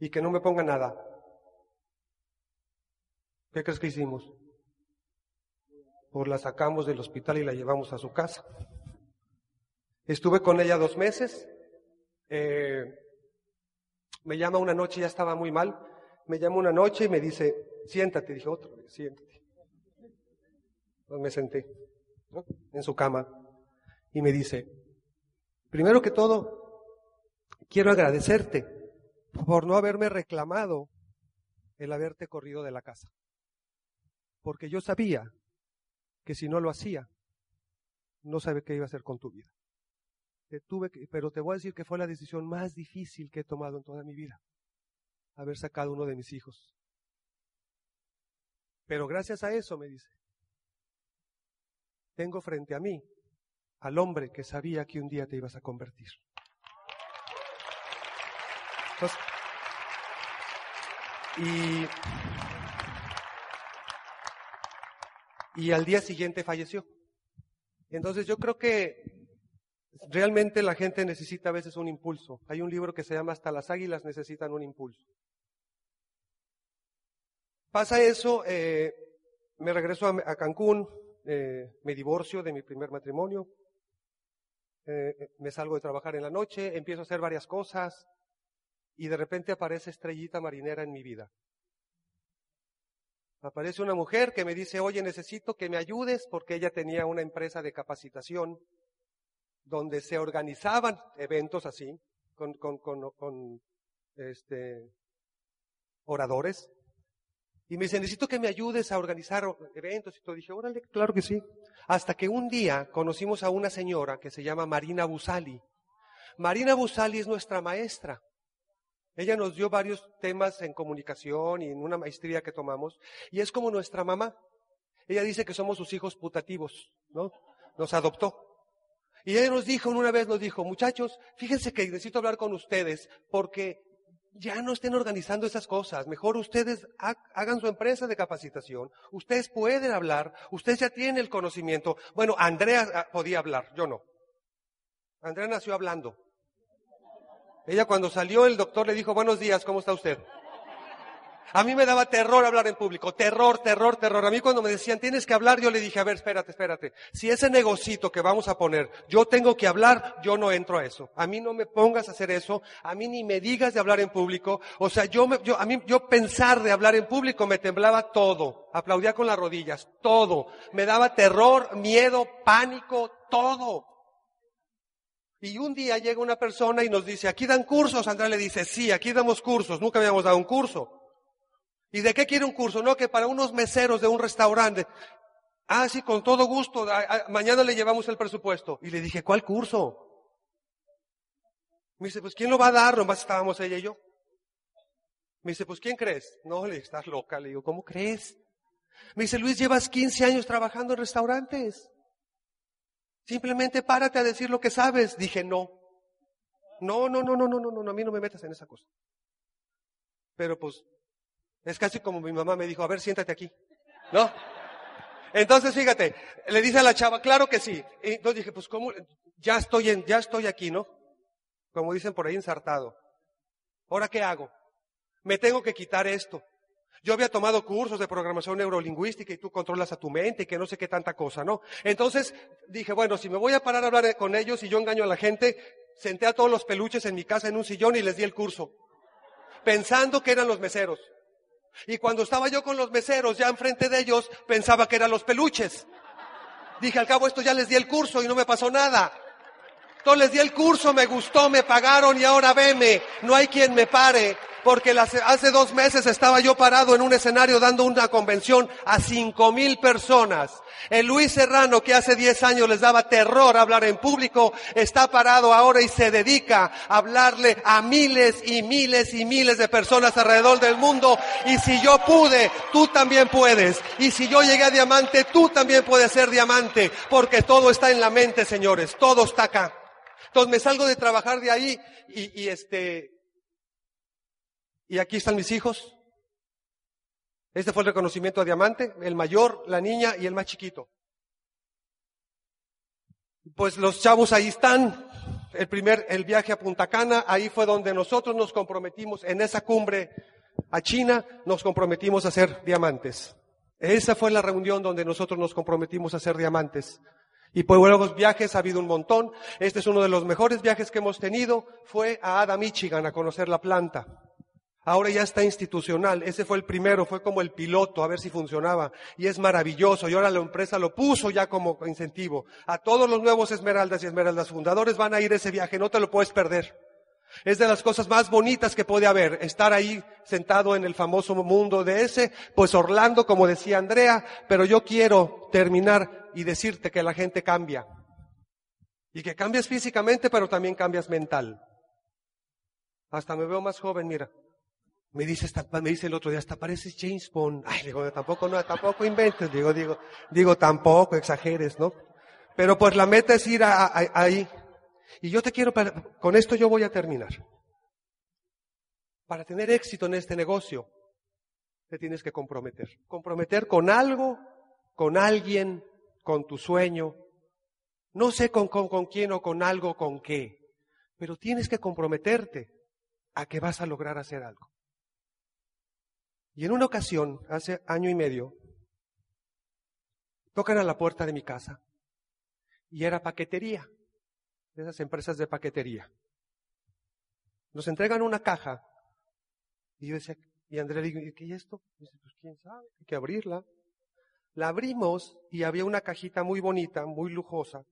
y que no me ponga nada. ¿Qué crees que hicimos? Pues la sacamos del hospital y la llevamos a su casa. Estuve con ella dos meses. Eh, me llama una noche, ya estaba muy mal. Me llama una noche y me dice, siéntate. Dije, otro, siéntate. Me senté en su cama y me dice, primero que todo, quiero agradecerte por no haberme reclamado el haberte corrido de la casa. Porque yo sabía que si no lo hacía, no sabía qué iba a hacer con tu vida tuve pero te voy a decir que fue la decisión más difícil que he tomado en toda mi vida, haber sacado uno de mis hijos. Pero gracias a eso, me dice, tengo frente a mí al hombre que sabía que un día te ibas a convertir. y, y al día siguiente falleció. Entonces yo creo que Realmente la gente necesita a veces un impulso. Hay un libro que se llama Hasta las águilas necesitan un impulso. Pasa eso, eh, me regreso a, Cancún, eh, me divorcio de mi primer matrimonio, eh, me salgo de trabajar en la noche, empiezo a hacer varias cosas y de repente aparece estrellita marinera en mi vida. Aparece una mujer que me dice, oye, necesito que me ayudes porque ella tenía una empresa de capacitación donde se organizaban eventos así, con, este, oradores. Y me dice, necesito que me ayudes a organizar eventos. Y todo dije, órale, claro que sí. Hasta que un día conocimos a una señora que se llama Marina Busali. Marina Busali es nuestra maestra. Ella nos dio varios temas en comunicación y en una maestría que tomamos. Y es como nuestra mamá. Ella dice que somos sus hijos putativos, ¿no? Nos adoptó. Y ella nos dijo, una vez nos dijo, muchachos, fíjense que necesito hablar con ustedes porque ya no estén organizando esas cosas. Mejor ustedes hagan su empresa de capacitación. Ustedes pueden hablar. Ustedes ya tienen el conocimiento. Bueno, Andrea ah, podía hablar, yo no. Andrea nació hablando. Ella cuando salió el doctor le dijo, buenos días, ¿cómo está usted? A mí me daba terror hablar en público, terror, terror, terror. A mí cuando me decían, tienes que hablar, yo le dije, a ver, espérate, espérate. Si ese negocito que vamos a poner, yo tengo que hablar, yo no entro a eso. A mí no me pongas a hacer eso, a mí ni me digas de hablar en público. O sea, yo, me, yo a mí, yo pensar de hablar en público me temblaba todo. Aplaudía con las rodillas, todo. Me daba terror, miedo, pánico, todo. Y un día llega una persona y nos dice, aquí dan cursos. Andrea le dice, sí, aquí damos cursos. Nunca habíamos dado un curso. ¿Y de qué quiere un curso? No, que para unos meseros de un restaurante. Ah, sí, con todo gusto. mañana le llevamos el presupuesto. Y le dije, ¿cuál curso? Me dice, pues ¿quién lo va a dar? Nomás estábamos ella y yo. Me dice, pues ¿quién crees? No, le dije, estás loca. Le digo, ¿cómo crees? Me dice, Luis, llevas 15 años trabajando en restaurantes. Simplemente párate a decir lo que sabes. Dije, no. No, no, no, no, no, no, no, a mí no me metas en esa cosa. Pero pues es casi como mi mamá me dijo, a ver, siéntate aquí. ¿No? Entonces, fíjate, le dice a la chava, claro que sí. Y entonces dije, pues cómo, ya estoy en, ya estoy aquí, ¿no? Como dicen por ahí ensartado. ¿Ahora qué hago? Me tengo que quitar esto. Yo había tomado cursos de programación neurolingüística y tú controlas a tu mente y que no sé qué tanta cosa, ¿no? Entonces dije, bueno, si me voy a parar a hablar con ellos y yo engaño a la gente, senté a todos los peluches en mi casa en un sillón y les di el curso, pensando que eran los meseros. Y cuando estaba yo con los meseros ya enfrente de ellos, pensaba que eran los peluches. Dije, al cabo esto ya les di el curso y no me pasó nada. Entonces les di el curso, me gustó, me pagaron y ahora veme, no hay quien me pare porque hace dos meses estaba yo parado en un escenario dando una convención a cinco mil personas. El Luis Serrano, que hace diez años les daba terror hablar en público, está parado ahora y se dedica a hablarle a miles y miles y miles de personas alrededor del mundo. Y si yo pude, tú también puedes. Y si yo llegué a diamante, tú también puedes ser diamante, porque todo está en la mente, señores, todo está acá. Entonces me salgo de trabajar de ahí y, y este, y aquí están mis hijos. Este fue el reconocimiento a diamante, el mayor, la niña y el más chiquito. Pues los chavos ahí están. El primer, el viaje a Punta Cana, ahí fue donde nosotros nos comprometimos en esa cumbre a China, nos comprometimos a hacer diamantes. Esa fue la reunión donde nosotros nos comprometimos a hacer diamantes. Y pues luego viajes ha habido un montón. Este es uno de los mejores viajes que hemos tenido. Fue a Ada, Michigan, a conocer la planta. Ahora ya está institucional. Ese fue el primero, fue como el piloto, a ver si funcionaba. Y es maravilloso. Y ahora la empresa lo puso ya como incentivo. A todos los nuevos Esmeraldas y Esmeraldas fundadores van a ir ese viaje, no te lo puedes perder. Es de las cosas más bonitas que puede haber, estar ahí sentado en el famoso mundo de ese, pues Orlando, como decía Andrea, pero yo quiero terminar y decirte que la gente cambia. Y que cambias físicamente, pero también cambias mental. Hasta me veo más joven, mira. Me dice, me dice el otro día, hasta pareces James Bond. Ay, digo, tampoco, no, tampoco inventes, digo, digo, digo, tampoco exageres, ¿no? Pero pues la meta es ir ahí. Y yo te quiero, con esto yo voy a terminar. Para tener éxito en este negocio, te tienes que comprometer. Comprometer con algo, con alguien, con tu sueño. No sé con, con, con quién o con algo, con qué. Pero tienes que comprometerte a que vas a lograr hacer algo. Y en una ocasión, hace año y medio, tocan a la puerta de mi casa y era paquetería, de esas empresas de paquetería. Nos entregan una caja y yo decía, y Andrea le digo, ¿qué es esto? Y pues quién sabe, hay que abrirla. La abrimos y había una cajita muy bonita, muy lujosa,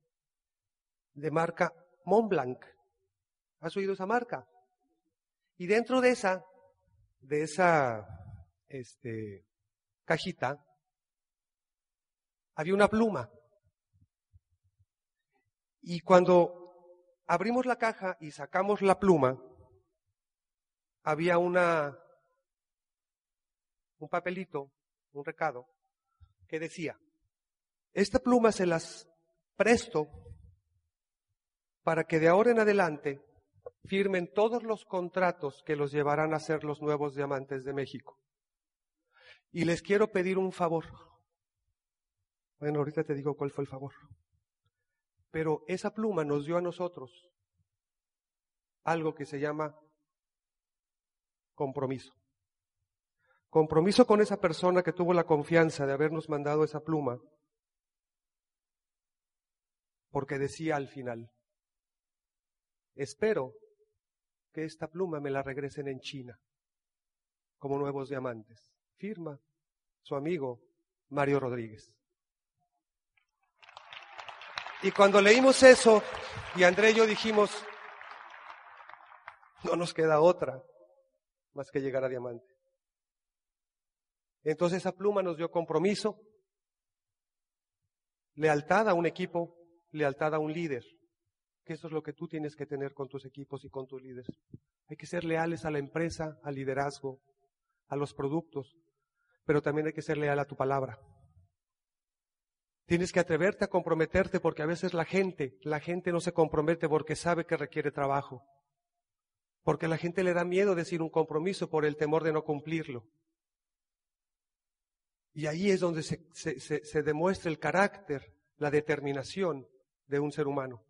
de marca Montblanc. ¿Has oído esa marca? Y dentro de esa, de esa este, cajita, había una pluma. Y cuando abrimos la caja y sacamos la pluma, había una, un papelito, un recado, que decía, esta pluma se las presto para que de ahora en adelante firmen todos los contratos que los llevarán a ser los nuevos diamantes de México. Y les quiero pedir un favor. Bueno, ahorita te digo cuál fue el favor. Pero esa pluma nos dio a nosotros algo que se llama compromiso. Compromiso con esa persona que tuvo la confianza de habernos mandado esa pluma, porque decía al final, espero que esta pluma me la regresen en China como nuevos diamantes firma su amigo Mario Rodríguez. Y cuando leímos eso, y André y yo dijimos, no nos queda otra más que llegar a diamante. Entonces esa pluma nos dio compromiso, lealtad a un equipo, lealtad a un líder, eso es lo que tú tienes que tener con tus equipos y con tus líderes. Hay que ser leales a la empresa, al liderazgo, a los productos, pero también hay que ser leal a tu palabra. Tienes que atreverte a comprometerte porque a veces la gente, la gente no se compromete porque sabe que requiere trabajo. Porque la gente le da miedo decir un compromiso por el temor de no cumplirlo. Y ahí es donde se, se demuestra el carácter, la determinación de un ser humano.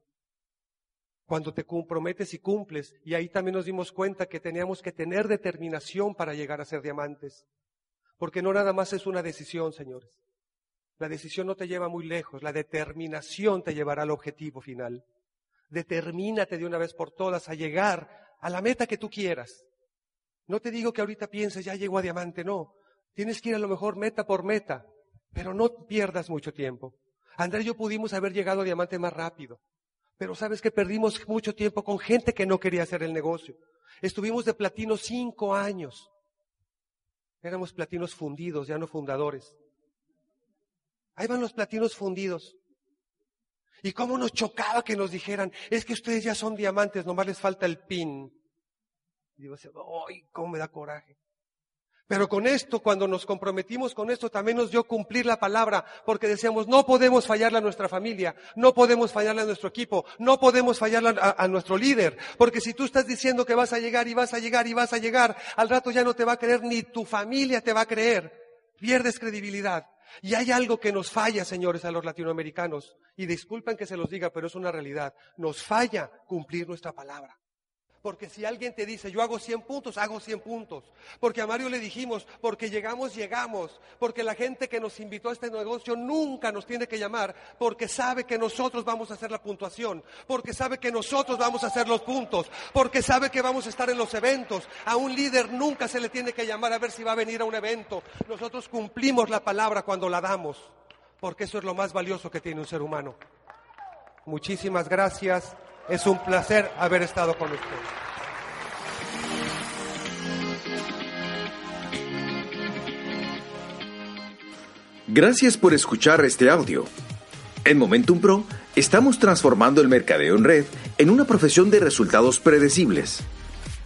cuando te comprometes y cumples. Y ahí también nos dimos cuenta que teníamos que tener determinación para llegar a ser diamantes. Porque no nada más es una decisión, señores. La decisión no te lleva muy lejos, la determinación te llevará al objetivo final. Determínate de una vez por todas a llegar a la meta que tú quieras. No te digo que ahorita pienses, ya llego a diamante, no. Tienes que ir a lo mejor meta por meta, pero no pierdas mucho tiempo. Andrés y yo pudimos haber llegado a diamante más rápido, pero sabes que perdimos mucho tiempo con gente que no quería hacer el negocio. Estuvimos de platino cinco años. Éramos platinos fundidos, ya no fundadores. Ahí van los platinos fundidos. Y cómo nos chocaba que nos dijeran, es que ustedes ya son diamantes, nomás les falta el pin. Y digo, ¡ay, cómo me da coraje! Pero con esto, cuando nos comprometimos con esto, también nos dio cumplir la palabra, porque decíamos, no podemos fallarle a nuestra familia, no podemos fallarle a nuestro equipo, no podemos fallarle a, nuestro líder, porque si tú estás diciendo que vas a llegar y vas a llegar y vas a llegar, al rato ya no te va a creer, ni tu familia te va a creer, pierdes credibilidad. Y hay algo que nos falla, señores, a los latinoamericanos. Y disculpen que se los diga, pero es una realidad. Nos falla cumplir nuestra palabra. Porque si alguien te dice, yo hago 100 puntos, hago 100 puntos. Porque a Mario le dijimos, porque llegamos, llegamos. Porque la gente que nos invitó a este negocio nunca nos tiene que llamar, porque sabe que nosotros vamos a hacer la puntuación. Porque sabe que nosotros vamos a hacer los puntos. Porque sabe que vamos a estar en los eventos. A un líder nunca se le tiene que llamar a ver si va a venir a un evento. Nosotros cumplimos la palabra cuando la damos. Porque eso es lo más valioso que tiene un ser humano. Muchísimas gracias. Es un placer haber estado con ustedes. Gracias por escuchar este audio. En Momentum Pro estamos transformando el mercadeo en red en una profesión de resultados predecibles.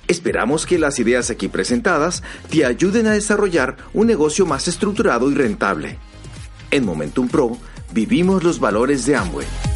Esperamos que las ideas aquí presentadas te ayuden a desarrollar un negocio más estructurado y rentable. En Momentum Pro vivimos los valores de Amway.